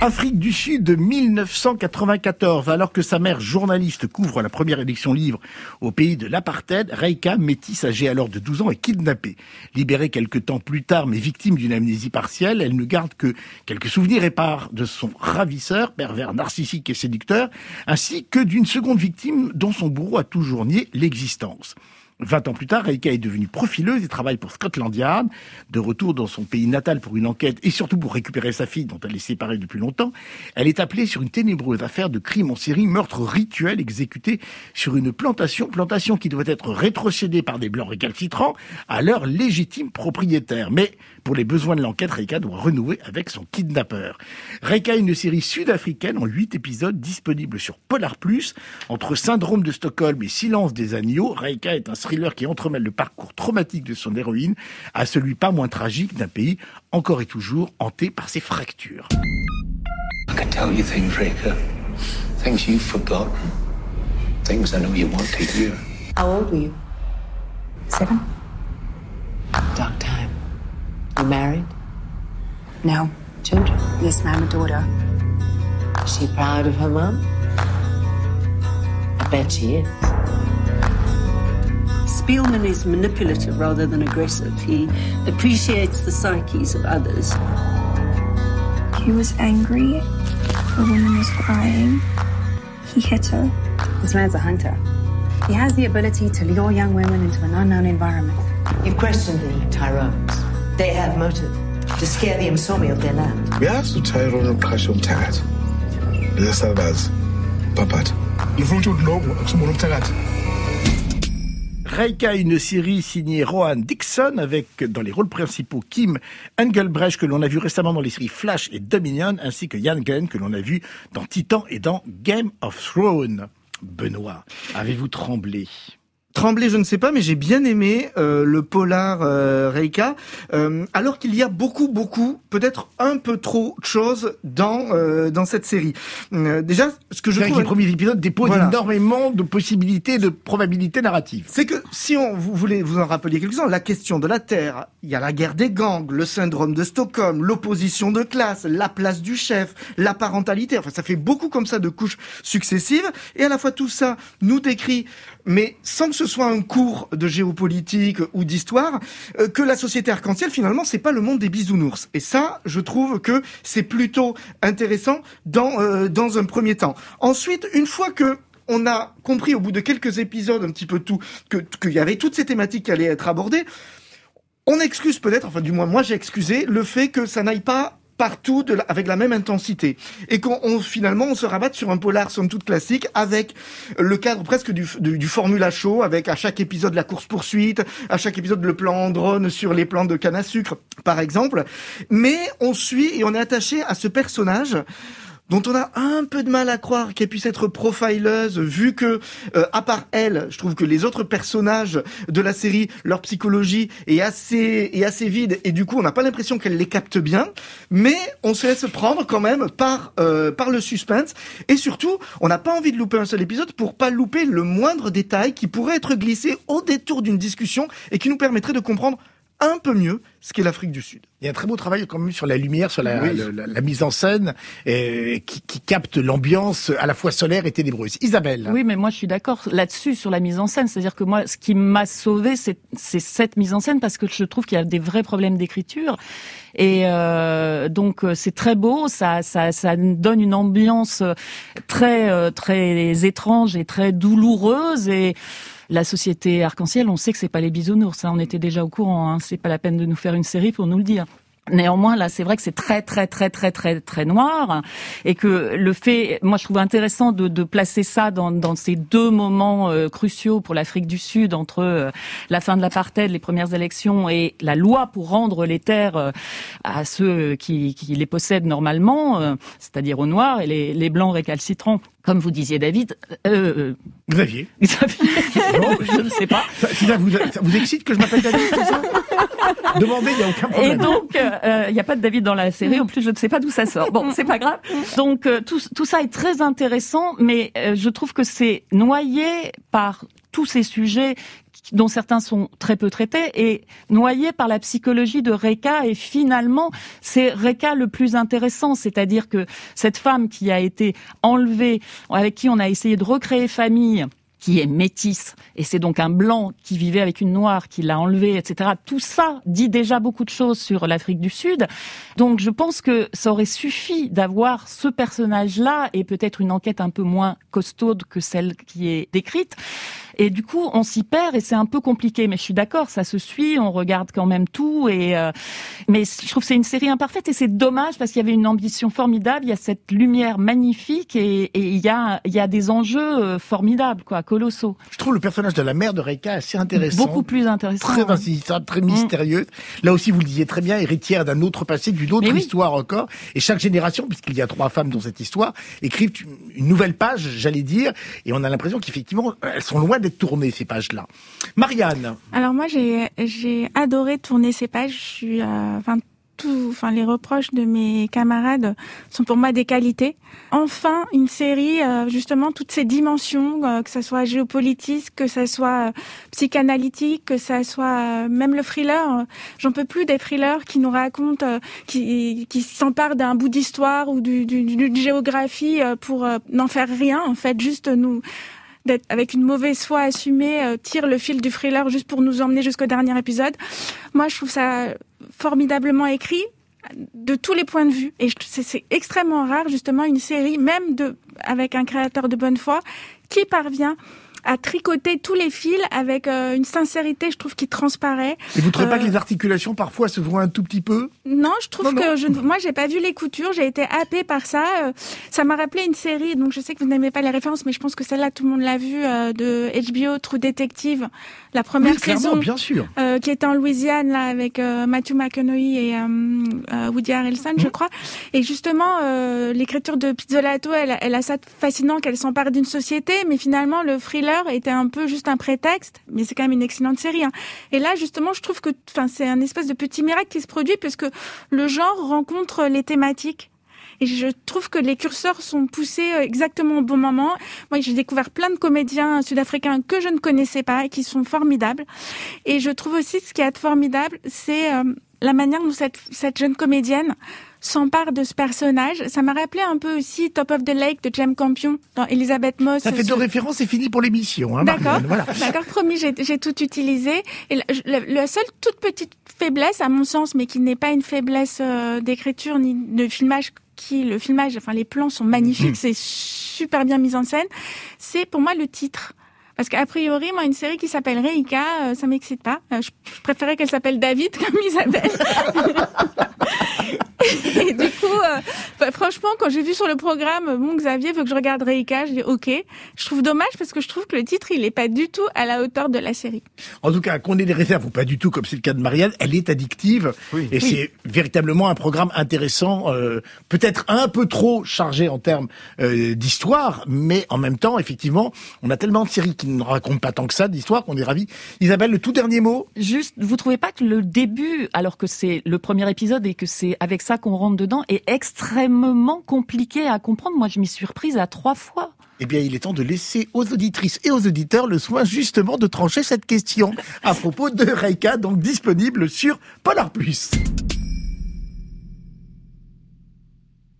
Afrique du Sud de 1994, alors que sa mère journaliste couvre la première élection libre au pays de l'apartheid, Reika, métisse âgée alors de 12 ans, est kidnappée. Libérée quelques temps plus tard, mais victime d'une amnésie partielle, elle ne garde que quelques souvenirs épars de son ravisseur, pervers narcissique et séducteur, ainsi que d'une seconde victime dont son bourreau a toujours nié l'existence. Vingt ans plus tard, Reika est devenue profileuse et travaille pour Scotland Yard. De retour dans son pays natal pour une enquête et surtout pour récupérer sa fille dont elle est séparée depuis longtemps, elle est appelée sur une ténébreuse affaire de crime en série, meurtre rituel exécuté sur une plantation, plantation qui doit être rétrocédée par des blancs récalcitrants à leur légitime propriétaire. Mais pour les besoins de l'enquête, Reika doit renouer avec son kidnappeur. Reika est une série sud-africaine en huit épisodes disponible sur Polar Plus. Entre Syndrome de Stockholm et Silence des agneaux, Reika est un thriller qui entremêle le parcours traumatique de son héroïne à celui pas moins tragique d'un pays encore et toujours hanté par ses fractures. I can tell you things, Rika. Things you've forgotten. Things I know you want to hear. How old were you? Seven? Dark time. You married? No. Children? Yes, ma'am, a daughter. Is she proud of her mum? I bet she is. Spielman is manipulative rather than aggressive. He appreciates the psyches of others. He was angry. A woman was crying. He hit her. This man's a hunter. He has the ability to lure young women into an unknown environment. You questioned the Tyrones. They have motive to scare the Msomi of their land. Uyazi uTyrone uqhashe umthakathi. Lesabazi. Papat. Ngifuna ukuthi ulobo akusubona umthakathi. Reika, une série signée Rohan Dixon avec dans les rôles principaux Kim Engelbrecht que l'on a vu récemment dans les séries Flash et Dominion ainsi que Ian Glenn que l'on a vu dans Titan et dans Game of Thrones. Benoît, avez-vous tremblé? Tremblay, je ne sais pas, mais j'ai bien aimé euh, le polar euh, Reika, euh, alors qu'il y a beaucoup, beaucoup, peut-être un peu trop de choses dans euh, dans cette série. Euh, déjà, ce que je vrai que trouve les premiers épisodes déposent Voilà. énormément de possibilités, de probabilités narratives. c'est que si on vous voulez vous en rappeler quelques-uns, la question de la Terre, il y a la guerre des gangs, le syndrome de Stockholm, l'opposition de classe, la place du chef, la parentalité. Enfin, ça fait beaucoup comme ça de couches successives, et à la fois tout ça nous décrit, mais sans que ce soit un cours de géopolitique ou d'histoire, euh, que la société arc-en-ciel finalement c'est pas le monde des bisounours. Et ça, je trouve que c'est plutôt intéressant dans euh, un premier temps. Ensuite, une fois que on a compris au bout de quelques épisodes un petit peu tout que qu'il y avait toutes ces thématiques qui allaient être abordées. On excuse peut-être, enfin du moins moi j'ai excusé le fait que ça n'aille pas partout de la- avec la même intensité. Et qu'on on- finalement on se rabatte sur un polar somme toute classique avec le cadre presque du, du, du formula show avec à chaque épisode la course poursuite à chaque épisode le plan drone sur les plans de canne à sucre par exemple. Mais on suit et on est attaché à ce personnage dont on a un peu de mal à croire qu'elle puisse être profileuse, vu que, euh, à part elle, je trouve que les autres personnages de la série, leur psychologie est assez, est assez vide, et du coup, on n'a pas l'impression qu'elle les capte bien, mais on se laisse prendre quand même par, euh, par le suspense, et surtout, on n'a pas envie de louper un seul épisode pour pas louper le moindre détail qui pourrait être glissé au détour d'une discussion et qui nous permettrait de comprendre un peu mieux ce qu'est l'Afrique du Sud. Il y a un très beau travail quand même sur la lumière, sur la, Oui. la, la mise en scène, euh, qui, qui capte l'ambiance à la fois solaire et ténébreuse. Isabelle. Oui, mais moi je suis d'accord là-dessus sur la mise en scène. C'est-à-dire que moi, ce qui m'a sauvé, c'est c'est cette mise en scène parce que je trouve qu'il y a des vrais problèmes d'écriture. Et euh, donc euh, c'est très beau, ça, ça, ça donne une ambiance euh, très euh, très étrange et très douloureuse et la société arc-en-ciel, on sait que c'est pas les bisounours, ça, on était déjà au courant. Hein, c'est pas la peine de nous faire une série pour nous le dire. Néanmoins, là, c'est vrai que c'est très, très, très, très, très, très noir, et que le fait, moi, je trouve intéressant de, de placer ça dans, dans ces deux moments euh, cruciaux pour l'Afrique du Sud entre euh, la fin de l'apartheid, les premières élections et la loi pour rendre les terres euh, à ceux qui, qui les possèdent normalement, euh, c'est-à-dire aux Noirs et les, les blancs récalcitrants. Comme vous disiez, David, euh, euh, Xavier. Xavier, je ne sais pas. Ça, ça vous, ça vous excite que je m'appelle David, c'est ça? Demandez, il n'y a aucun Et problème. donc, euh, il n'y a pas de David dans la série. En plus, je ne sais pas d'où ça sort. Bon, c'est pas grave. Donc, euh, tout, tout ça est très intéressant, mais euh, je trouve que c'est noyé par tous ces sujets dont certains sont très peu traités, et noyé par la psychologie de Reka. Et finalement, c'est Reka le plus intéressant, c'est-à-dire que cette femme qui a été enlevée, avec qui on a essayé de recréer famille, qui est métisse, et c'est donc un blanc qui vivait avec une noire qui l'a enlevé, etc. Tout ça dit déjà beaucoup de choses sur l'Afrique du Sud. Donc je pense que ça aurait suffi d'avoir ce personnage-là et peut-être une enquête un peu moins costaude que celle qui est décrite. Et du coup, on s'y perd et c'est un peu compliqué. Mais je suis d'accord, ça se suit, on regarde quand même tout. Et euh, mais je trouve que c'est une série imparfaite et c'est dommage parce qu'il y avait une ambition formidable. Il y a cette lumière magnifique et, et il y a il y a des enjeux euh, formidables, quoi, colossaux. Je trouve le personnage de la mère de Reika assez intéressant. Beaucoup plus intéressant. Très insaisissable, très mystérieuse. Là aussi, vous le disiez très bien, héritière d'un autre passé, d'une autre oui. histoire encore. Et chaque génération, puisqu'il y a trois femmes dans cette histoire, écrivent une nouvelle page, j'allais dire. Et on a l'impression qu'effectivement, elles sont loin d'être tournées, ces pages-là. Marianne. Alors moi j'ai adoré tourner ces pages. Je suis, euh, enfin tout, enfin les reproches de mes camarades sont pour moi des qualités. Enfin une série euh, justement toutes ces dimensions, euh, que ça soit géopolitique, que ça soit psychanalytique, que ça soit même le thriller. J'en peux plus des thrillers qui nous racontent, qui s'emparent d'un bout d'histoire ou du- du- d'une géographie pour n'en faire rien. En fait juste nous avec une mauvaise foi assumée, euh, tire le fil du thriller juste pour nous emmener jusqu'au dernier épisode. Moi, je trouve ça formidablement écrit de tous les points de vue. Et c'est extrêmement rare, justement, une série, même de, avec un créateur de bonne foi, qui parvient à tricoter tous les fils avec euh, une sincérité, je trouve, qui transparaît. Et vous trouvez pas Euh, que les articulations parfois se voient un tout petit peu? Non, je trouve Non, non. que je, ne- moi j'ai pas vu les coutures, j'ai été happée par ça. Euh, ça m'a rappelé une série, donc je sais que vous n'aimez pas les références, mais je pense que celle-là tout le monde l'a vue de HBO True Detective, la première Oui, saison, bien sûr. qui était en Louisiane là avec Matthew McConaughey et Woody Harrelson, je crois. Et justement, l'écriture de Pizzolato, elle, a- elle a ça de fascinant qu'elle s'empare d'une société, mais finalement le était un peu juste un prétexte, mais c'est quand même une excellente série. hein. Et là, justement, je trouve que, enfin, c'est un espèce de petit miracle qui se produit puisque le genre rencontre les thématiques. Et je trouve que les curseurs sont poussés euh, exactement au bon moment. Moi, j'ai découvert plein de comédiens sud-africains que je ne connaissais pas et qui sont formidables. Et je trouve aussi ce qui est formidable, c'est euh, la manière dont cette jeune comédienne s'empare de ce personnage. Ça m'a rappelé un peu aussi Top of the Lake de James Campion dans Elisabeth Moss. Ça fait deux références, c'est fini pour l'émission. Hein, D'accord. Voilà. D'accord, promis, j'ai tout utilisé. Et la, la- la seule toute petite faiblesse, à mon sens, mais qui n'est pas une faiblesse euh, d'écriture ni de filmage, qui le filmage, enfin les plans sont magnifiques, c'est super bien mis en scène. C'est pour moi le titre. Parce qu'a priori, moi, une série qui s'appelle Reika, euh, ça m'excite pas. Euh, je, je préférais qu'elle s'appelle David comme Isabelle. Et du coup, euh, bah, franchement, quand j'ai vu sur le programme, bon, Xavier veut que je regarde Reika, je dis OK. Je trouve dommage parce que je trouve que le titre, il est pas du tout à la hauteur de la série. En tout cas, qu'on ait des réserves ou pas du tout, comme c'est le cas de Marianne, elle est addictive. Et c'est véritablement un programme intéressant, euh, peut-être un peu trop chargé en termes euh, d'histoire, mais en même temps, effectivement, on a tellement de séries qui ne racontent pas tant que ça d'histoire qu'on est ravis. Isabelle, le tout dernier mot Juste, vous trouvez pas que le début, alors que c'est le premier épisode et que c'est avec ça qu'on rentre dedans, est extrêmement compliqué à comprendre Moi, je m'y suis reprise à trois fois. Eh bien, il est temps de laisser aux auditrices et aux auditeurs le soin justement de trancher cette question à propos de Reika, donc disponible sur Polar Plus.